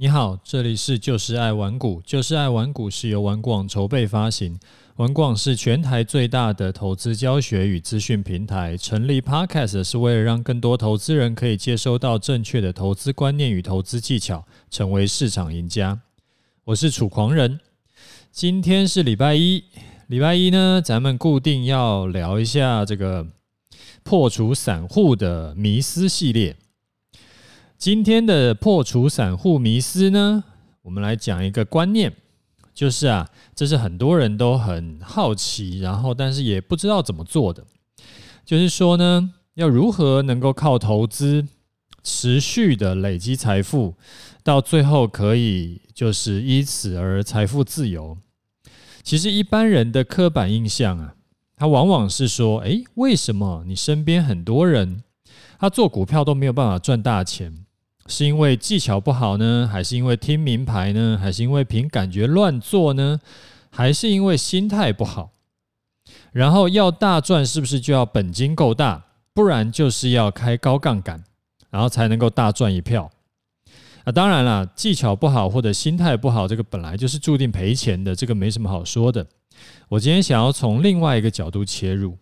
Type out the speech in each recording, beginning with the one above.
你好，这里是就是爱玩股，就是爱玩股是由玩广筹备发行，玩广是全台最大的投资教学与资讯平台。成立 Podcast 是为了让更多投资人可以接收到正确的投资观念与投资技巧，成为市场赢家。我是楚狂人，今天是礼拜一，礼拜一呢，咱们固定要聊一下这个破除散户的迷思系列。今天的破除散户迷思呢，我们来讲一个观念，就是啊，这是很多人都很好奇，然后但是也不知道怎么做的，就是说呢，要如何能够靠投资持续的累积财富，到最后可以就是以此而财富自由。其实一般人的刻板印象啊，他往往是说，诶，为什么你身边很多人他做股票都没有办法赚大钱？是因为技巧不好呢，还是因为听名牌呢，还是因为凭感觉乱做呢，还是因为心态不好？然后要大赚，是不是就要本金够大？不然就是要开高杠杆，然后才能够大赚一票。啊，当然了，技巧不好或者心态不好，这个本来就是注定赔钱的，这个没什么好说的。我今天想要从另外一个角度切入。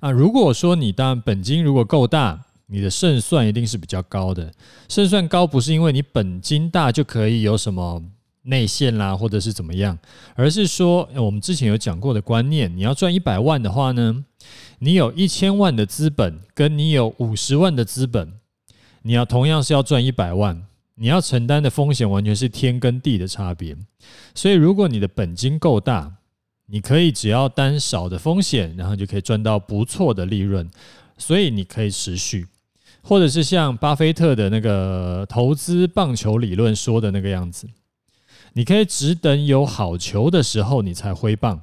啊，如果说你当然本金如果够大。你的胜算一定是比较高的。胜算高不是因为你本金大就可以有什么内线啦，或者是怎么样，而是说我们之前有讲过的观念，你要赚一百万的话呢，你有一千万的资本，跟你有五十万的资本，你要同样是要赚一百万，你要承担的风险完全是天跟地的差别。所以，如果你的本金够大，你可以只要担少的风险，然后就可以赚到不错的利润，所以你可以持续。或者是像巴菲特的那个投资棒球理论说的那个样子，你可以只等有好球的时候你才挥棒，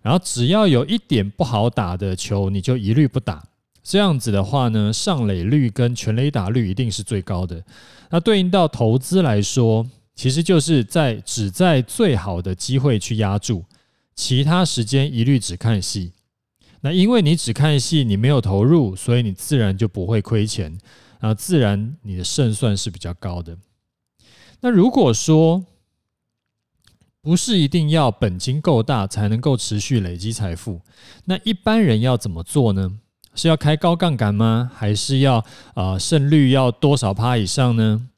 然后只要有一点不好打的球你就一律不打。这样子的话呢，上垒率跟全垒打率一定是最高的。那对应到投资来说，其实就是在只在最好的机会去押注，其他时间一律只看戏。那因为你只看戏，你没有投入，所以你自然就不会亏钱，啊，自然你的胜算是比较高的。那如果说不是一定要本金够大才能够持续累积财富，那一般人要怎么做呢？是要开高杠杆吗？还是要啊胜率要多少趴以上呢？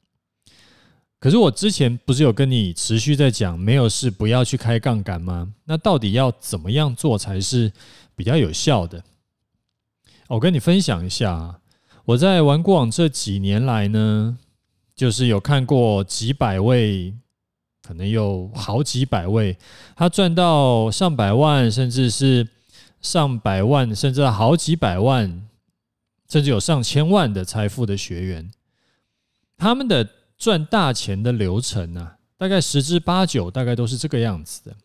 可是我之前不是有跟你持续在讲，没有事不要去开杠杆吗？那到底要怎么样做才是比较有效的，我跟你分享一下，我在玩过往这几年来呢，就是有看过几百位，可能有好几百位，他赚到上百万，甚至是上百万，甚至好几百万，甚至有上千万的财富的学员，他们的赚大钱的流程呢，大概十之八九，大概都是这个样子的。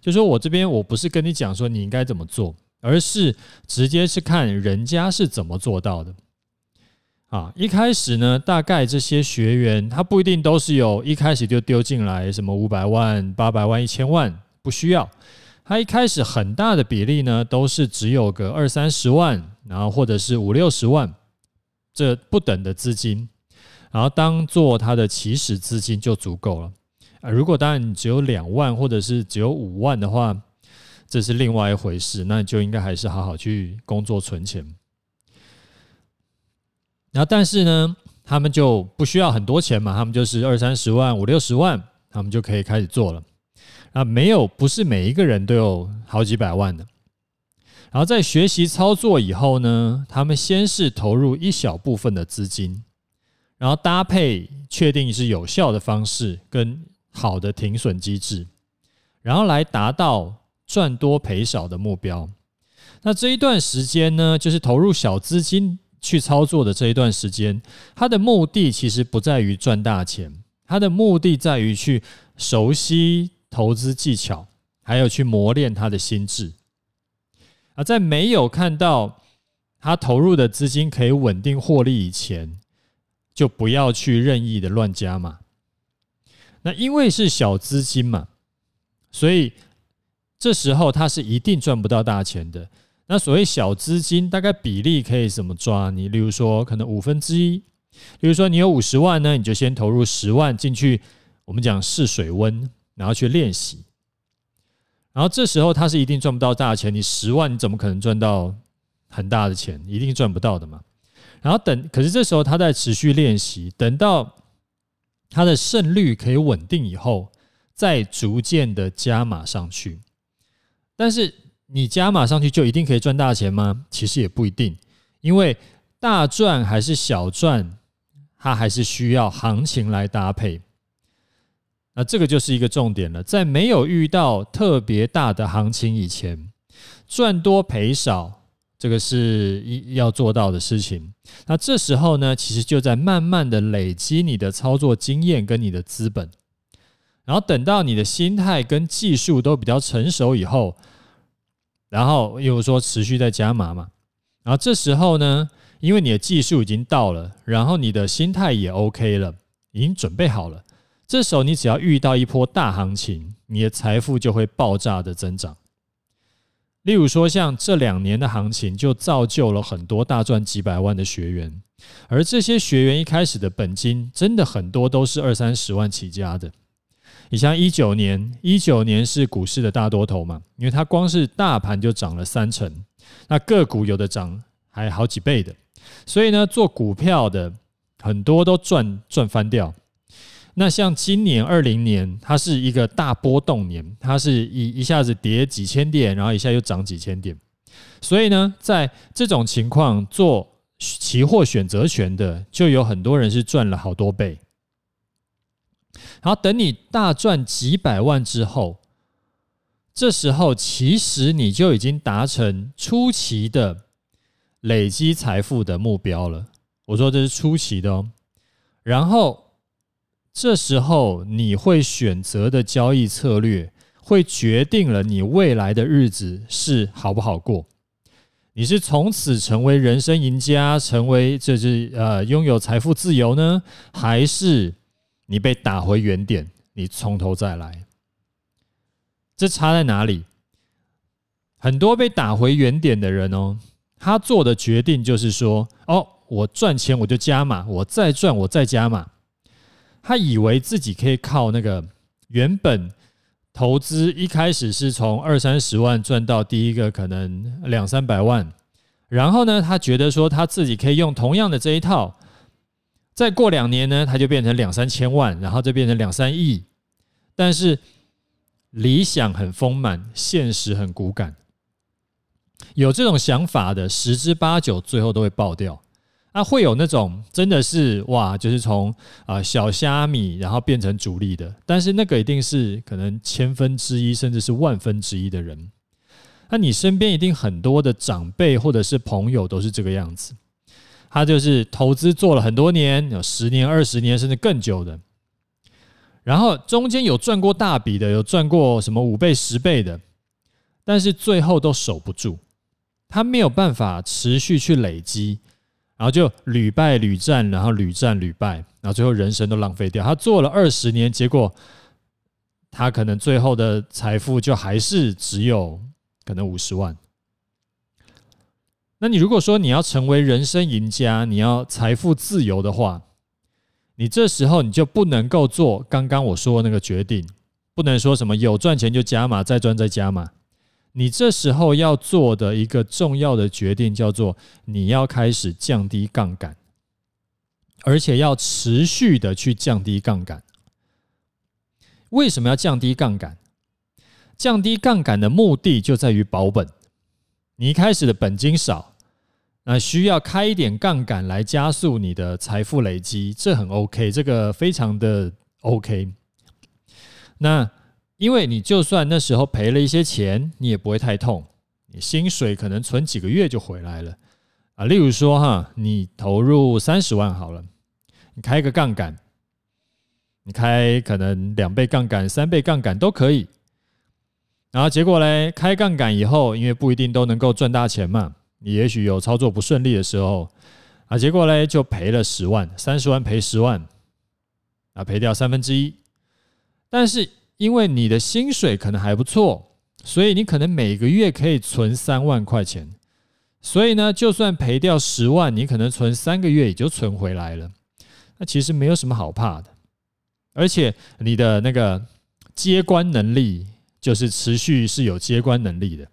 就说我这边我不是跟你讲说你应该怎么做。而是直接是看人家是怎么做到的啊！一开始呢，大概这些学员他不一定都是有一开始就丢进来什么五百万、八百万、一千万，不需要。他一开始很大的比例呢，都是只有个二三十万，然后或者是五六十万这不等的资金，然后当做他的起始资金就足够了啊！如果当然你只有两万或者是只有五万的话，这是另外一回事，那就应该还是好好去工作存钱。然后，但是呢，他们就不需要很多钱嘛，他们就是二三十万、五六十万，他们就可以开始做了。啊，没有，不是每一个人都有好几百万的。然后在学习操作以后呢，他们先是投入一小部分的资金，然后搭配确定是有效的方式跟好的停损机制，然后来达到。赚多赔少的目标，那这一段时间呢，就是投入小资金去操作的这一段时间，它的目的其实不在于赚大钱，它的目的在于去熟悉投资技巧，还有去磨练他的心智。而在没有看到他投入的资金可以稳定获利以前，就不要去任意的乱加码。那因为是小资金嘛，所以。这时候他是一定赚不到大钱的。那所谓小资金，大概比例可以怎么抓？你例如说，可能五分之一，比如说你有五十万呢，你就先投入十万进去，我们讲试水温，然后去练习。然后这时候他是一定赚不到大钱，你十万你怎么可能赚到很大的钱？一定赚不到的嘛。然后等，可是这时候他在持续练习，等到他的胜率可以稳定以后，再逐渐的加码上去。但是你加码上去就一定可以赚大钱吗？其实也不一定，因为大赚还是小赚，它还是需要行情来搭配。那这个就是一个重点了，在没有遇到特别大的行情以前，赚多赔少，这个是一要做到的事情。那这时候呢，其实就在慢慢的累积你的操作经验跟你的资本，然后等到你的心态跟技术都比较成熟以后，然后又说持续在加码嘛，然后这时候呢，因为你的技术已经到了，然后你的心态也 OK 了，已经准备好了。这时候，你只要遇到一波大行情，你的财富就会爆炸的增长。例如说，像这两年的行情，就造就了很多大赚几百万的学员。而这些学员一开始的本金，真的很多都是二三十万起家的。你像一九年，一九年是股市的大多头嘛，因为它光是大盘就涨了三成，那个股有的涨还好几倍的，所以呢，做股票的很多都赚赚翻掉。那像今年二零年，它是一个大波动年，它是一一下子跌几千点，然后一下又涨几千点，所以呢，在这种情况做期货选择权的，就有很多人是赚了好多倍。然后等你大赚几百万之后，这时候其实你就已经达成初期的累积财富的目标了。我说这是初期的哦，然后。这时候你会选择的交易策略，会决定了你未来的日子是好不好过。你是从此成为人生赢家，成为这是呃拥有财富自由呢，还是你被打回原点，你从头再来？这差在哪里？很多被打回原点的人哦，他做的决定就是说：哦，我赚钱我就加码，我再赚我再加码。他以为自己可以靠那个原本投资一开始是从二三十万赚到第一个可能两三百万，然后呢，他觉得说他自己可以用同样的这一套，再过两年呢，它就变成两三千万，然后就变成两三亿。但是理想很丰满，现实很骨感。有这种想法的十之八九，最后都会爆掉。那会有那种真的是哇，就是从啊小虾米然后变成主力的，但是那个一定是可能千分之一甚至是万分之一的人。那你身边一定很多的长辈或者是朋友都是这个样子，他就是投资做了很多年，有十年、二十年甚至更久的，然后中间有赚过大笔的，有赚过什么五倍、十倍的，但是最后都守不住，他没有办法持续去累积。然后就屡败屡战，然后屡战屡败，然后最后人生都浪费掉。他做了二十年，结果他可能最后的财富就还是只有可能五十万。那你如果说你要成为人生赢家，你要财富自由的话，你这时候你就不能够做刚刚我说的那个决定，不能说什么有赚钱就加码，再赚再加码。你这时候要做的一个重要的决定叫做，你要开始降低杠杆，而且要持续的去降低杠杆。为什么要降低杠杆？降低杠杆的目的就在于保本。你一开始的本金少，那需要开一点杠杆来加速你的财富累积，这很 OK，这个非常的 OK。那。因为你就算那时候赔了一些钱，你也不会太痛，你薪水可能存几个月就回来了啊。例如说哈，你投入三十万好了，你开个杠杆，你开可能两倍杠杆、三倍杠杆都可以。然后结果嘞，开杠杆以后，因为不一定都能够赚大钱嘛，你也许有操作不顺利的时候啊，结果嘞就赔了十万，三十万赔十万，啊，赔掉三分之一，但是。因为你的薪水可能还不错，所以你可能每个月可以存三万块钱。所以呢，就算赔掉十万，你可能存三个月也就存回来了。那其实没有什么好怕的，而且你的那个接关能力就是持续是有接关能力的。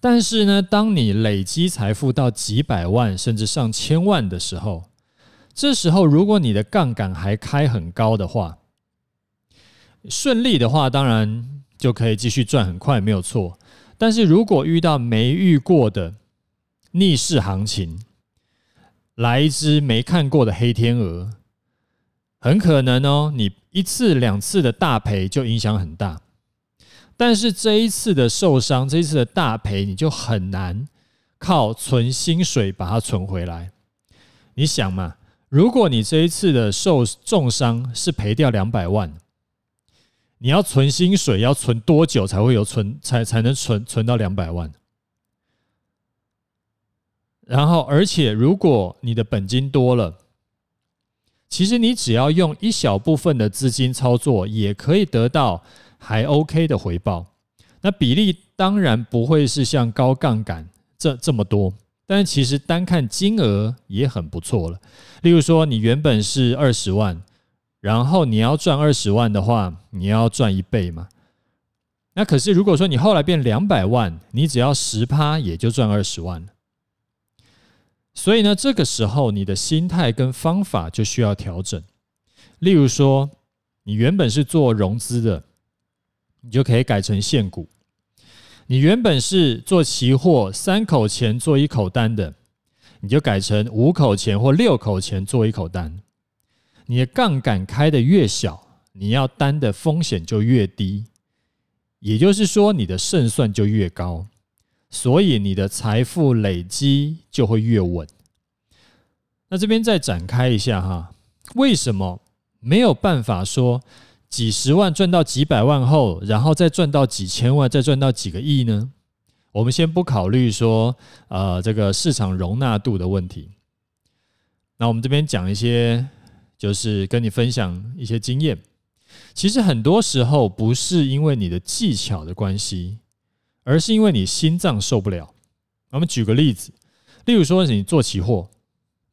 但是呢，当你累积财富到几百万甚至上千万的时候，这时候如果你的杠杆还开很高的话，顺利的话当然就可以继续赚很快，没有错。但是如果遇到没遇过的逆势行情，来一只没看过的黑天鹅，很可能哦，你一次两次的大赔就影响很大。但是这一次的受伤，这一次的大赔，你就很难靠存薪水把它存回来。你想嘛，如果你这一次的受重伤是赔掉两百万，你要存薪水要存多久才会有存才才能存存到两百万？然后，而且如果你的本金多了，其实你只要用一小部分的资金操作，也可以得到。还 OK 的回报，那比例当然不会是像高杠杆这这么多，但其实单看金额也很不错了。例如说，你原本是二十万，然后你要赚二十万的话，你要赚一倍嘛。那可是如果说你后来变两百万，你只要十趴也就赚二十万了。所以呢，这个时候你的心态跟方法就需要调整。例如说，你原本是做融资的。你就可以改成现股。你原本是做期货，三口钱做一口单的，你就改成五口钱或六口钱做一口单。你的杠杆开得越小，你要担的风险就越低，也就是说你的胜算就越高，所以你的财富累积就会越稳。那这边再展开一下哈，为什么没有办法说？几十万赚到几百万后，然后再赚到几千万，再赚到几个亿呢？我们先不考虑说，呃，这个市场容纳度的问题。那我们这边讲一些，就是跟你分享一些经验。其实很多时候不是因为你的技巧的关系，而是因为你心脏受不了。我们举个例子，例如说你做期货，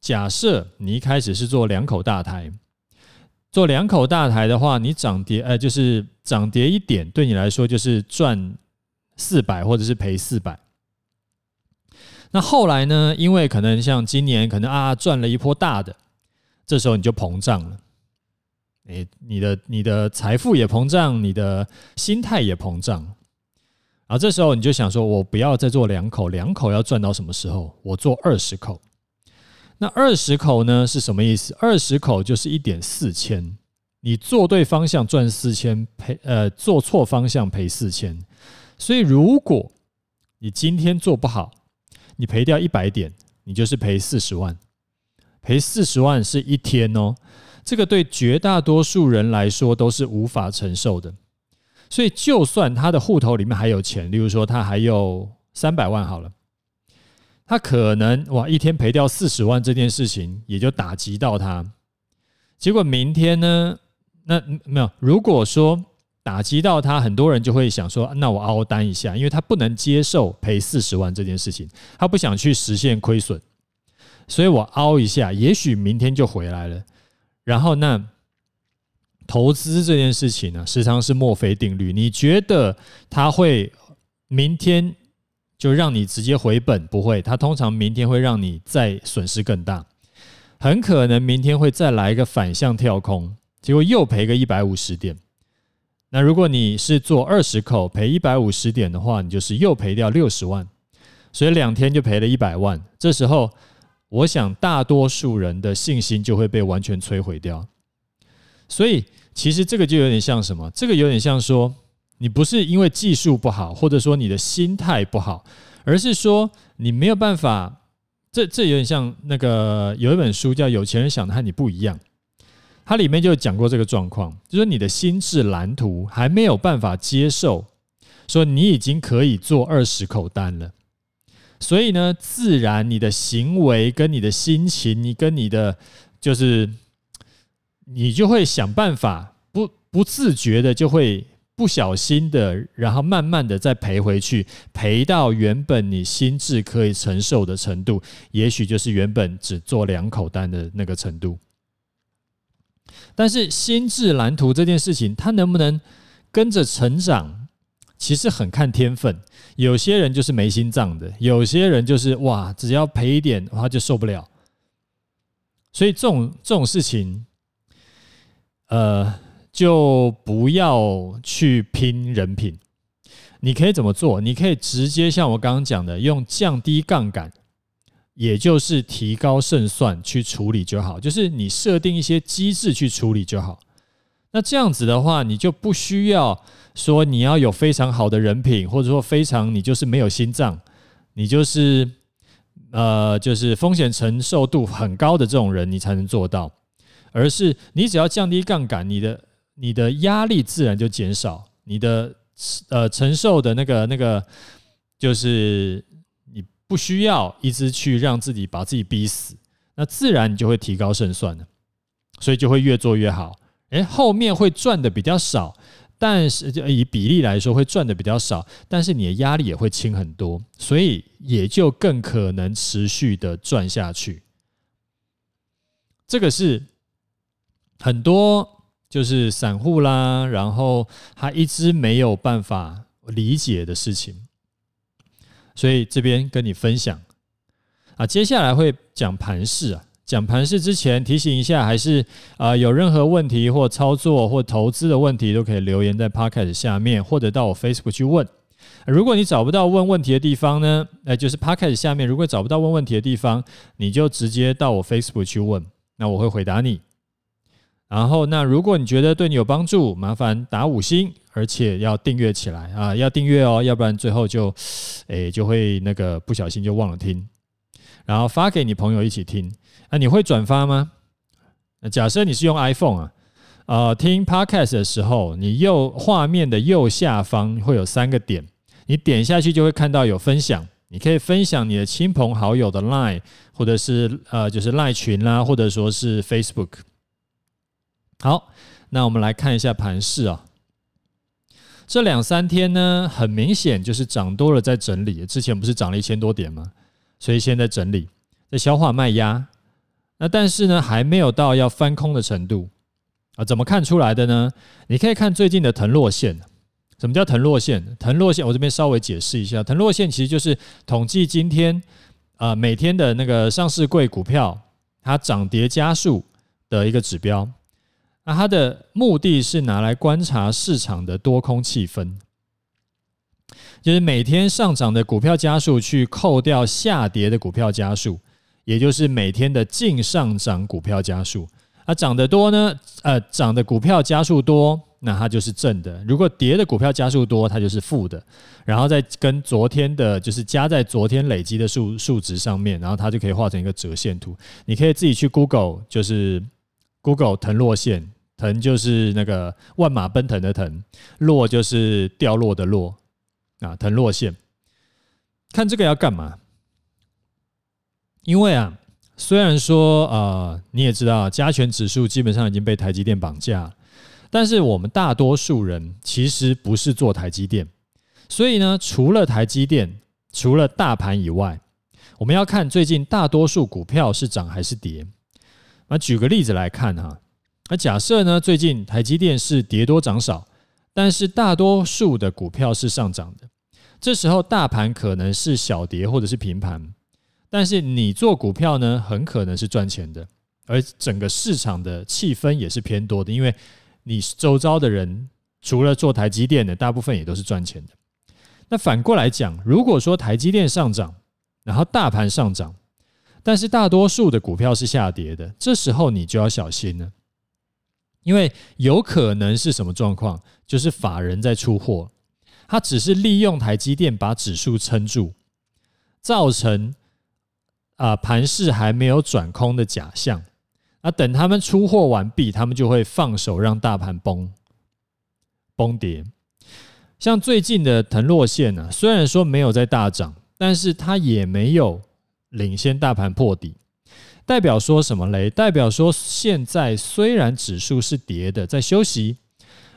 假设你一开始是做两口大台。做两口大台的话，你涨跌，呃，就是涨跌一点，对你来说就是赚四百或者是赔四百。那后来呢？因为可能像今年可能啊赚了一波大的，这时候你就膨胀了，诶，你的你的财富也膨胀，你的心态也膨胀，然后这时候你就想说，我不要再做两口，两口要赚到什么时候？我做二十口。那二十口呢是什么意思？二十口就是一点四千，你做对方向赚四千，赔呃做错方向赔四千。所以如果你今天做不好，你赔掉一百点，你就是赔四十万。赔四十万是一天哦，这个对绝大多数人来说都是无法承受的。所以就算他的户头里面还有钱，例如说他还有三百万好了。他可能哇，一天赔掉四十万这件事情也就打击到他。结果明天呢？那没有。如果说打击到他，很多人就会想说：那我凹单一下，因为他不能接受赔四十万这件事情，他不想去实现亏损，所以我凹一下，也许明天就回来了。然后那投资这件事情呢，时常是墨菲定律。你觉得他会明天？就让你直接回本，不会，它通常明天会让你再损失更大，很可能明天会再来一个反向跳空，结果又赔个一百五十点。那如果你是做二十口赔一百五十点的话，你就是又赔掉六十万，所以两天就赔了一百万。这时候，我想大多数人的信心就会被完全摧毁掉。所以，其实这个就有点像什么？这个有点像说。你不是因为技术不好，或者说你的心态不好，而是说你没有办法。这这有点像那个有一本书叫《有钱人想的和你不一样》，它里面就讲过这个状况，就说你的心智蓝图还没有办法接受，说你已经可以做二十口单了，所以呢，自然你的行为跟你的心情，你跟你的就是你就会想办法，不不自觉的就会。不小心的，然后慢慢的再赔回去，赔到原本你心智可以承受的程度，也许就是原本只做两口单的那个程度。但是心智蓝图这件事情，它能不能跟着成长，其实很看天分。有些人就是没心脏的，有些人就是哇，只要赔一点，他就受不了。所以这种这种事情，呃。就不要去拼人品，你可以怎么做？你可以直接像我刚刚讲的，用降低杠杆，也就是提高胜算去处理就好。就是你设定一些机制去处理就好。那这样子的话，你就不需要说你要有非常好的人品，或者说非常你就是没有心脏，你就是呃就是风险承受度很高的这种人，你才能做到。而是你只要降低杠杆，你的。你的压力自然就减少，你的呃承受的那个那个，就是你不需要一直去让自己把自己逼死，那自然你就会提高胜算了，所以就会越做越好。诶，后面会赚的比较少，但是就以比例来说会赚的比较少，但是你的压力也会轻很多，所以也就更可能持续的赚下去。这个是很多。就是散户啦，然后他一直没有办法理解的事情，所以这边跟你分享啊。接下来会讲盘势啊，讲盘势之前提醒一下，还是啊有任何问题或操作或投资的问题，都可以留言在 Podcast 下面，或者到我 Facebook 去问。如果你找不到问问题的地方呢，哎，就是 Podcast 下面，如果找不到问问题的地方，你就直接到我 Facebook 去问，那我会回答你。然后，那如果你觉得对你有帮助，麻烦打五星，而且要订阅起来啊，要订阅哦，要不然最后就，诶，就会那个不小心就忘了听。然后发给你朋友一起听。那你会转发吗？那假设你是用 iPhone 啊，呃，听 Podcast 的时候，你右画面的右下方会有三个点，你点下去就会看到有分享，你可以分享你的亲朋好友的 Line，或者是呃，就是 Line 群啦，或者说是 Facebook。好，那我们来看一下盘势啊。这两三天呢，很明显就是涨多了，在整理。之前不是涨了一千多点吗？所以现在整理，在消化卖压。那但是呢，还没有到要翻空的程度啊。怎么看出来的呢？你可以看最近的腾落线。什么叫腾落线？腾落线，我这边稍微解释一下。腾落线其实就是统计今天啊每天的那个上市柜股票它涨跌家数的一个指标。那它的目的是拿来观察市场的多空气氛，就是每天上涨的股票加速去扣掉下跌的股票加速，也就是每天的净上涨股票加速。啊，涨得多呢，呃，涨的股票加速多，那它就是正的；如果跌的股票加速多，它就是负的。然后再跟昨天的，就是加在昨天累积的数数值上面，然后它就可以画成一个折线图。你可以自己去 Google，就是 Google 腾落线。腾就是那个万马奔腾的腾，落就是掉落的落啊，腾落线。看这个要干嘛？因为啊，虽然说啊、你也知道，加权指数基本上已经被台积电绑架，但是我们大多数人其实不是做台积电，所以呢，除了台积电，除了大盘以外，我们要看最近大多数股票是涨还是跌。那举个例子来看哈。那假设呢？最近台积电是跌多涨少，但是大多数的股票是上涨的。这时候大盘可能是小跌或者是平盘，但是你做股票呢，很可能是赚钱的。而整个市场的气氛也是偏多的，因为你周遭的人除了做台积电的，大部分也都是赚钱的。那反过来讲，如果说台积电上涨，然后大盘上涨，但是大多数的股票是下跌的，这时候你就要小心了。因为有可能是什么状况？就是法人在出货，他只是利用台积电把指数撑住，造成啊盘势还没有转空的假象。那等他们出货完毕，他们就会放手让大盘崩崩跌。像最近的腾落线呢，虽然说没有在大涨，但是它也没有领先大盘破底。代表说什么嘞？代表说现在虽然指数是跌的，在休息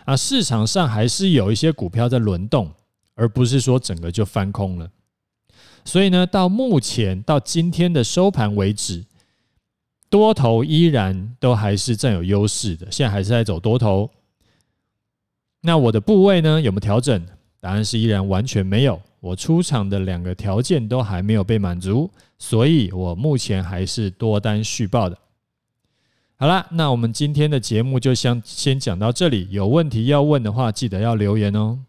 啊，市场上还是有一些股票在轮动，而不是说整个就翻空了。所以呢，到目前到今天的收盘为止，多头依然都还是占有优势的，现在还是在走多头。那我的部位呢，有没有调整？答案是依然完全没有。我出场的两个条件都还没有被满足，所以我目前还是多单续报的。好啦，那我们今天的节目就先先讲到这里。有问题要问的话，记得要留言哦。